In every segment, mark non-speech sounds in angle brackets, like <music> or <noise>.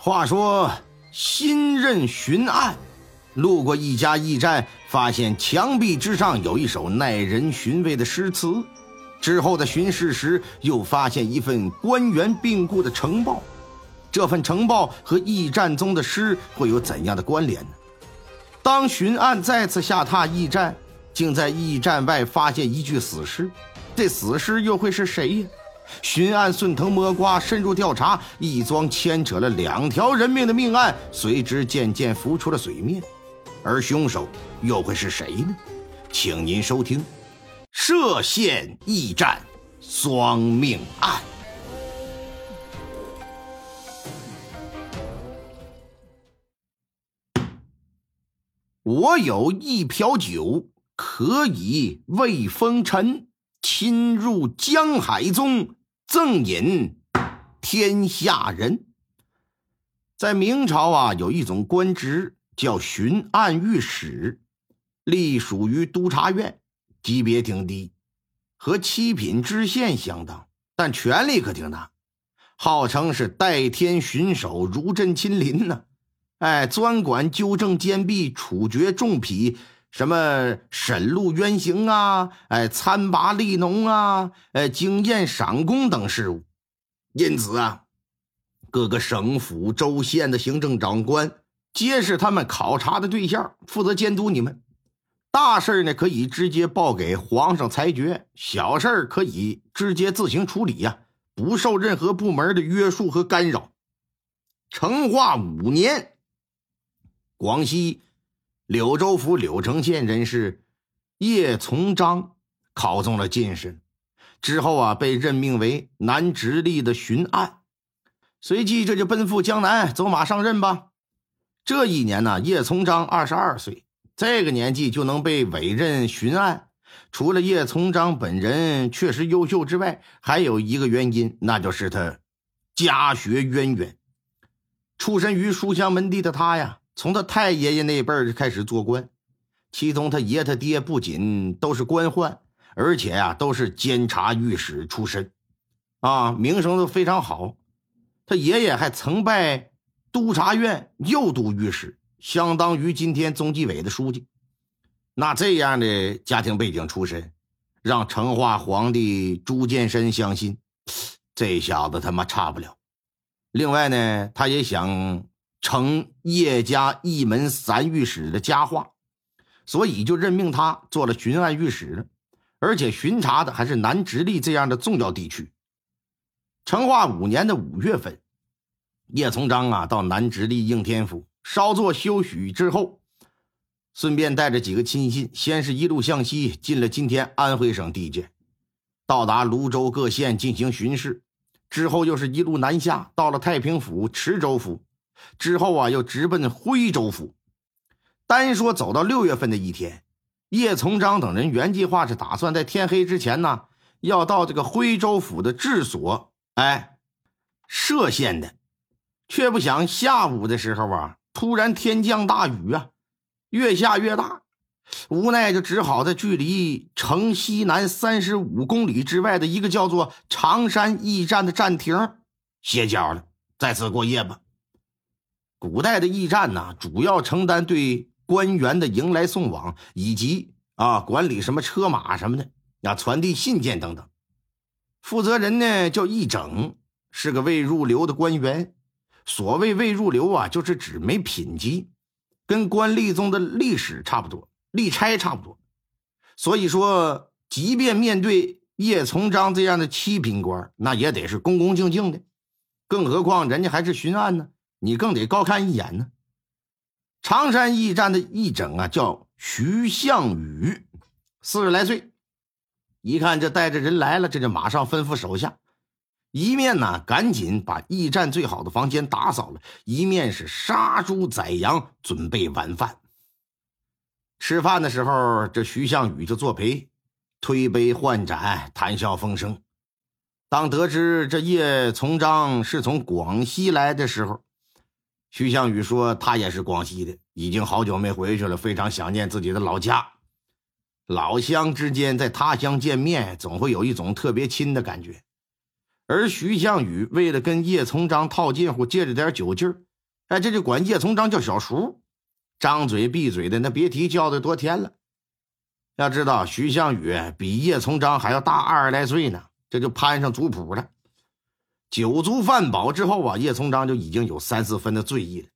话说，新任巡案路过一家驿站，发现墙壁之上有一首耐人寻味的诗词。之后的巡视时，又发现一份官员病故的呈报。这份呈报和驿站中的诗会有怎样的关联呢？当巡案再次下榻驿站，竟在驿站外发现一具死尸。这死尸又会是谁呀？巡案顺藤摸瓜，深入调查，一桩牵扯了两条人命的命案，随之渐渐浮出了水面。而凶手又会是谁呢？请您收听《涉县驿站双命案》。我有一瓢酒，可以慰风尘。侵入江海中。赠饮天下人，在明朝啊，有一种官职叫巡按御史，隶属于督察院，级别挺低，和七品知县相当，但权力可挺大，号称是代天巡守，如朕亲临呢。哎，专管纠正奸弊，处决重痞。什么审录冤刑啊，哎，参拔吏农啊，哎，经验赏功等事务。因此啊，各个省府州县的行政长官皆是他们考察的对象，负责监督你们。大事呢，可以直接报给皇上裁决；小事可以直接自行处理呀，不受任何部门的约束和干扰。成化五年，广西。柳州府柳城县人士叶从章考中了进士，之后啊被任命为南直隶的巡按，随即这就奔赴江南，走马上任吧。这一年呢，叶从章二十二岁，这个年纪就能被委任巡按，除了叶从章本人确实优秀之外，还有一个原因，那就是他家学渊源，出身于书香门第的他呀。从他太爷爷那辈儿就开始做官，其中他爷他爹不仅都是官宦，而且呀都是监察御史出身，啊，名声都非常好。他爷爷还曾拜督察院右都御史，相当于今天中纪委的书记。那这样的家庭背景出身，让成化皇帝朱见深相信 <sniffs> 这小子他妈差不了。另外呢，他也想。成叶家一门三御史的佳话，所以就任命他做了巡按御史，而且巡查的还是南直隶这样的重要地区。成化五年的五月份，叶从章啊到南直隶应天府稍作休息之后，顺便带着几个亲信，先是一路向西进了今天安徽省地界，到达泸州各县进行巡视，之后又是一路南下，到了太平府、池州府。之后啊，又直奔徽州府。单说走到六月份的一天，叶从章等人原计划是打算在天黑之前呢，要到这个徽州府的治所，哎，歙县的。却不想下午的时候啊，突然天降大雨啊，越下越大，无奈就只好在距离城西南三十五公里之外的一个叫做常山驿站的站亭歇脚了，在此过夜吧。古代的驿站呢，主要承担对官员的迎来送往，以及啊管理什么车马什么的，啊传递信件等等。负责人呢叫驿整，是个未入流的官员。所谓未入流啊，就是指没品级，跟官吏中的吏史差不多，吏差差不多。所以说，即便面对叶从章这样的七品官，那也得是恭恭敬敬的。更何况人家还是巡按呢。你更得高看一眼呢。常山驿站的驿整啊，叫徐向宇，四十来岁。一看这带着人来了，这就马上吩咐手下，一面呢赶紧把驿站最好的房间打扫了，一面是杀猪宰羊，准备晚饭。吃饭的时候，这徐向宇就作陪，推杯换盏，谈笑风生。当得知这叶从章是从广西来的时候，徐向宇说：“他也是广西的，已经好久没回去了，非常想念自己的老家。老乡之间在他乡见面，总会有一种特别亲的感觉。而徐向宇为了跟叶从章套近乎，借着点酒劲儿，哎，这就管叶从章叫小叔，张嘴闭嘴的那别提叫的多甜了。要知道，徐向宇比叶从章还要大二十来岁呢，这就攀上族谱了。酒足饭饱之后啊，叶从章就已经有三四分的醉意了，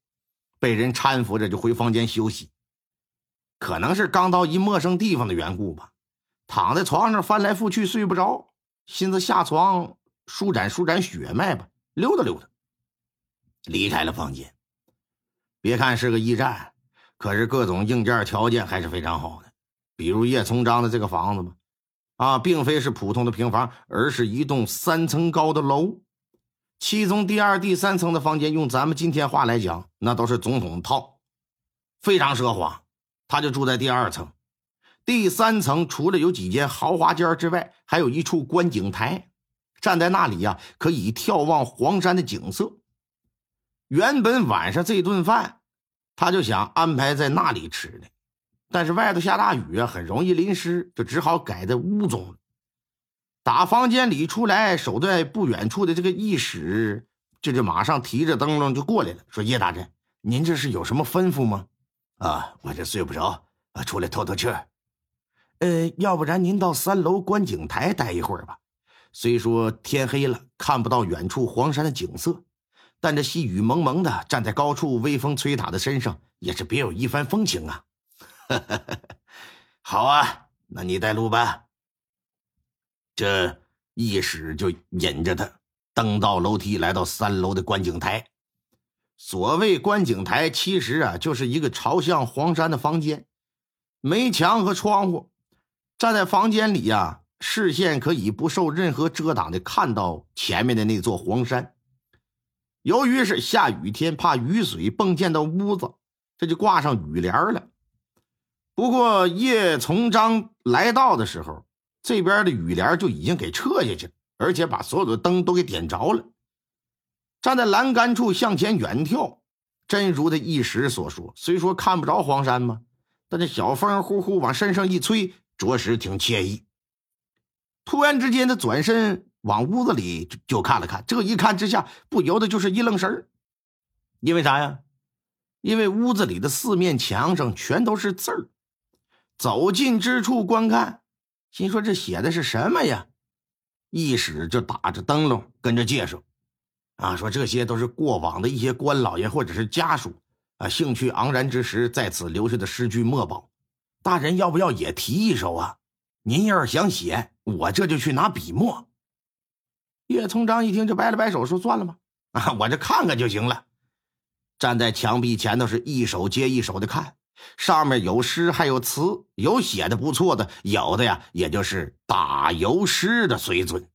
被人搀扶着就回房间休息。可能是刚到一陌生地方的缘故吧，躺在床上翻来覆去睡不着，寻思下床舒展舒展血脉吧，溜达溜达。离开了房间。别看是个驿站，可是各种硬件条件还是非常好的。比如叶从章的这个房子嘛，啊，并非是普通的平房，而是一栋三层高的楼。其中第二、第三层的房间，用咱们今天话来讲，那都是总统套，非常奢华。他就住在第二层，第三层除了有几间豪华间之外，还有一处观景台，站在那里呀，可以眺望黄山的景色。原本晚上这顿饭，他就想安排在那里吃的，但是外头下大雨啊，很容易淋湿，就只好改在屋中了。打房间里出来，守在不远处的这个义使，这就马上提着灯笼就过来了，说：“叶大人，您这是有什么吩咐吗？”“啊，我这睡不着，啊，出来透透气儿。”“呃，要不然您到三楼观景台待一会儿吧。虽说天黑了，看不到远处黄山的景色，但这细雨蒙蒙的，站在高处，微风吹打的身上，也是别有一番风情啊。<laughs> ”“好啊，那你带路吧。”这一使就引着他登到楼梯，来到三楼的观景台。所谓观景台，其实啊就是一个朝向黄山的房间，没墙和窗户。站在房间里呀，视线可以不受任何遮挡的看到前面的那座黄山。由于是下雨天，怕雨水迸溅到屋子，这就挂上雨帘了。不过叶从章来到的时候。这边的雨帘就已经给撤下去了，而且把所有的灯都给点着了。站在栏杆处向前远眺，真如他一时所说，虽说看不着黄山嘛，但这小风呼呼往身上一吹，着实挺惬意。突然之间，他转身往屋子里就就看了看，这一看之下，不由得就是一愣神。因为啥呀？因为屋子里的四面墙上全都是字儿，走近之处观看。心说这写的是什么呀？一使就打着灯笼跟着介绍，啊，说这些都是过往的一些官老爷或者是家属啊，兴趣盎然之时在此留下的诗句墨宝。大人要不要也提一首啊？您要是想写，我这就去拿笔墨。叶从章一听就摆了摆手，说：“算了吧，啊，我这看看就行了。”站在墙壁前头是一首接一首的看。上面有诗，还有词，有写的不错的，有的呀，也就是打油诗的水准。